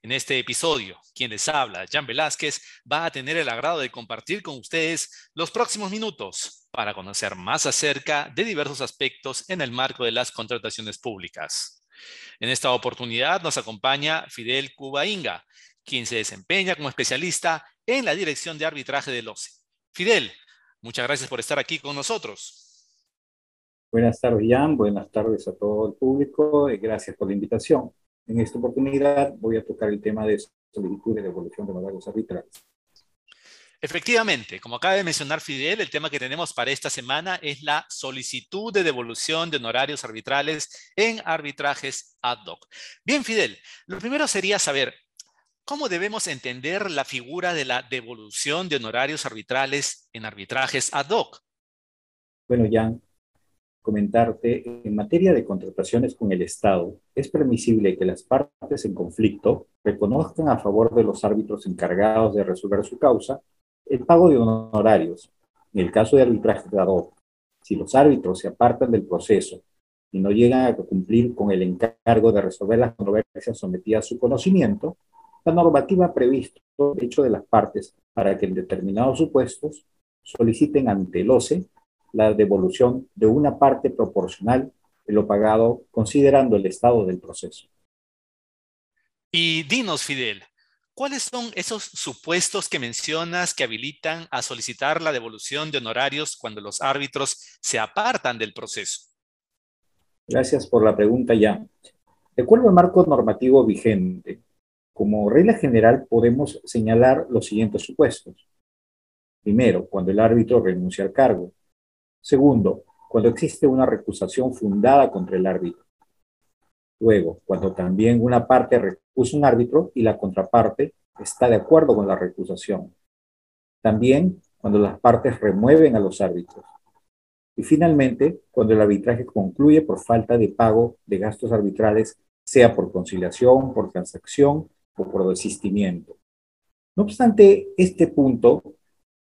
En este episodio, quien les habla, Jan Velázquez, va a tener el agrado de compartir con ustedes los próximos minutos para conocer más acerca de diversos aspectos en el marco de las contrataciones públicas. En esta oportunidad nos acompaña Fidel Cubainga, quien se desempeña como especialista en la dirección de arbitraje del OCE. Fidel, muchas gracias por estar aquí con nosotros. Buenas tardes, Jan. Buenas tardes a todo el público y gracias por la invitación. En esta oportunidad voy a tocar el tema de solicitud de devolución de honorarios arbitrales. Efectivamente, como acaba de mencionar Fidel, el tema que tenemos para esta semana es la solicitud de devolución de honorarios arbitrales en arbitrajes ad hoc. Bien, Fidel, lo primero sería saber cómo debemos entender la figura de la devolución de honorarios arbitrales en arbitrajes ad hoc. Bueno, Jan, comentarte, en materia de contrataciones con el Estado, es permisible que las partes en conflicto reconozcan a favor de los árbitros encargados de resolver su causa el pago de honorarios. En el caso de arbitraje hoc, si los árbitros se apartan del proceso y no llegan a cumplir con el encargo de resolver las controversias sometidas a su conocimiento, la normativa ha previsto el hecho de las partes para que en determinados supuestos soliciten ante el OCE la devolución de una parte proporcional de lo pagado considerando el estado del proceso. Y dinos, Fidel, ¿cuáles son esos supuestos que mencionas que habilitan a solicitar la devolución de honorarios cuando los árbitros se apartan del proceso? Gracias por la pregunta, ya. De acuerdo al marco normativo vigente, como regla general podemos señalar los siguientes supuestos. Primero, cuando el árbitro renuncia al cargo. Segundo, cuando existe una recusación fundada contra el árbitro. Luego, cuando también una parte recusa un árbitro y la contraparte está de acuerdo con la recusación. También cuando las partes remueven a los árbitros. Y finalmente, cuando el arbitraje concluye por falta de pago de gastos arbitrales, sea por conciliación, por transacción o por desistimiento. No obstante, este punto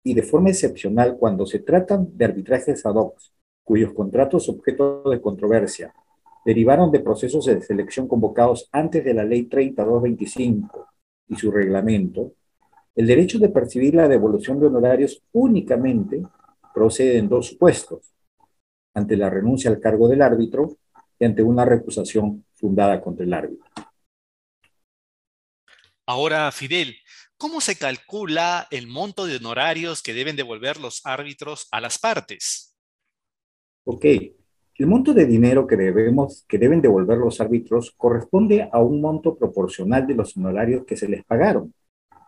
y de forma excepcional cuando se tratan de arbitrajes ad hoc, cuyos contratos objeto de controversia derivaron de procesos de selección convocados antes de la Ley 3225 y su reglamento, el derecho de percibir la devolución de honorarios únicamente procede en dos supuestos, ante la renuncia al cargo del árbitro y ante una recusación fundada contra el árbitro. Ahora, Fidel, ¿Cómo se calcula el monto de honorarios que deben devolver los árbitros a las partes? Ok, el monto de dinero que, debemos, que deben devolver los árbitros corresponde a un monto proporcional de los honorarios que se les pagaron,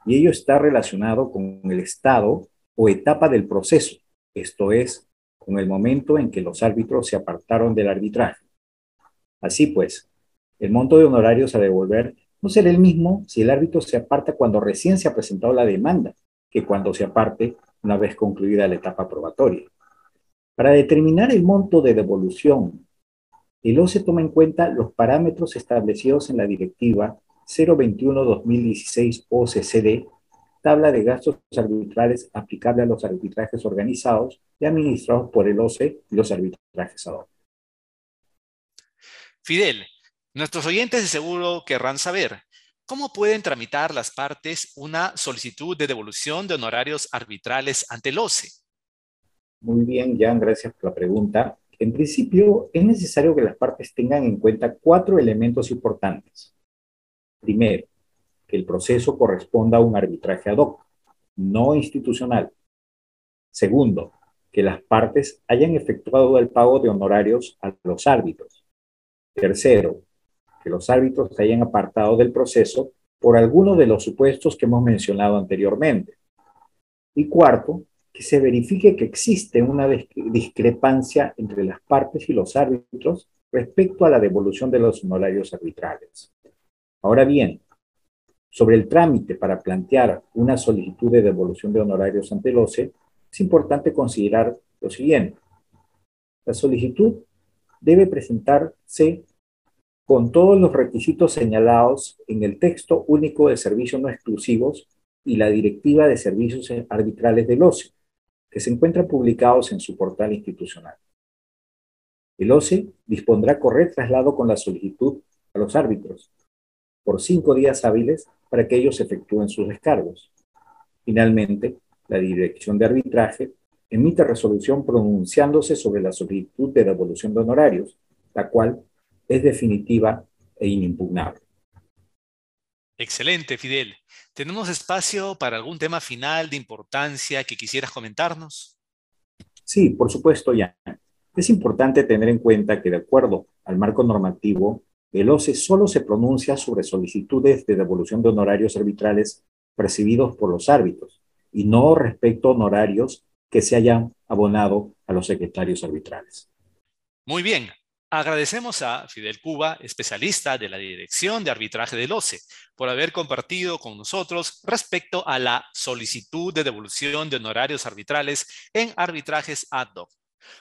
y ello está relacionado con el estado o etapa del proceso, esto es, con el momento en que los árbitros se apartaron del arbitraje. Así pues, el monto de honorarios a devolver no será el mismo si el árbitro se aparta cuando recién se ha presentado la demanda que cuando se aparte una vez concluida la etapa probatoria. Para determinar el monto de devolución, el OCE toma en cuenta los parámetros establecidos en la Directiva 021-2016 OCCD, tabla de gastos arbitrales aplicable a los arbitrajes organizados y administrados por el OCE y los arbitrajes ad hoc. Fidel, Nuestros oyentes de seguro querrán saber cómo pueden tramitar las partes una solicitud de devolución de honorarios arbitrales ante el OCE. Muy bien, Jan, gracias por la pregunta. En principio, es necesario que las partes tengan en cuenta cuatro elementos importantes. Primero, que el proceso corresponda a un arbitraje ad hoc, no institucional. Segundo, que las partes hayan efectuado el pago de honorarios a los árbitros. Tercero, que los árbitros se hayan apartado del proceso por alguno de los supuestos que hemos mencionado anteriormente. Y cuarto, que se verifique que existe una discrepancia entre las partes y los árbitros respecto a la devolución de los honorarios arbitrales. Ahora bien, sobre el trámite para plantear una solicitud de devolución de honorarios ante el OCE, es importante considerar lo siguiente. La solicitud debe presentarse con todos los requisitos señalados en el texto único de servicios no exclusivos y la Directiva de Servicios Arbitrales del OCE, que se encuentran publicados en su portal institucional. El OCE dispondrá correr traslado con la solicitud a los árbitros por cinco días hábiles para que ellos efectúen sus descargos. Finalmente, la Dirección de Arbitraje emite resolución pronunciándose sobre la solicitud de devolución de honorarios, la cual es definitiva e inimpugnable. Excelente, Fidel. ¿Tenemos espacio para algún tema final de importancia que quisieras comentarnos? Sí, por supuesto, ya. Es importante tener en cuenta que de acuerdo al marco normativo, el OCE solo se pronuncia sobre solicitudes de devolución de honorarios arbitrales percibidos por los árbitros y no respecto a honorarios que se hayan abonado a los secretarios arbitrales. Muy bien. Agradecemos a Fidel Cuba, especialista de la Dirección de Arbitraje del OCE, por haber compartido con nosotros respecto a la solicitud de devolución de honorarios arbitrales en arbitrajes ad hoc.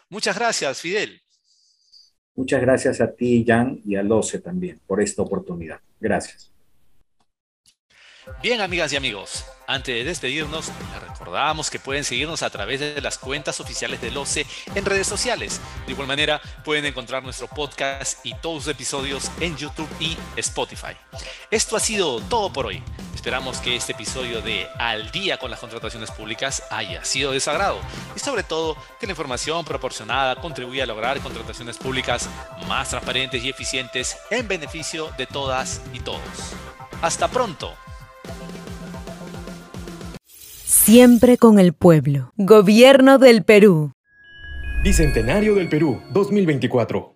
Muchas gracias, Fidel. Muchas gracias a ti, Jan, y al OCE también por esta oportunidad. Gracias. Bien, amigas y amigos, antes de despedirnos, recordamos que pueden seguirnos a través de las cuentas oficiales del OCE en redes sociales. De igual manera, pueden encontrar nuestro podcast y todos los episodios en YouTube y Spotify. Esto ha sido todo por hoy. Esperamos que este episodio de Al día con las contrataciones públicas haya sido de sagrado y sobre todo que la información proporcionada contribuya a lograr contrataciones públicas más transparentes y eficientes en beneficio de todas y todos. Hasta pronto. Siempre con el pueblo. Gobierno del Perú. Bicentenario del Perú 2024.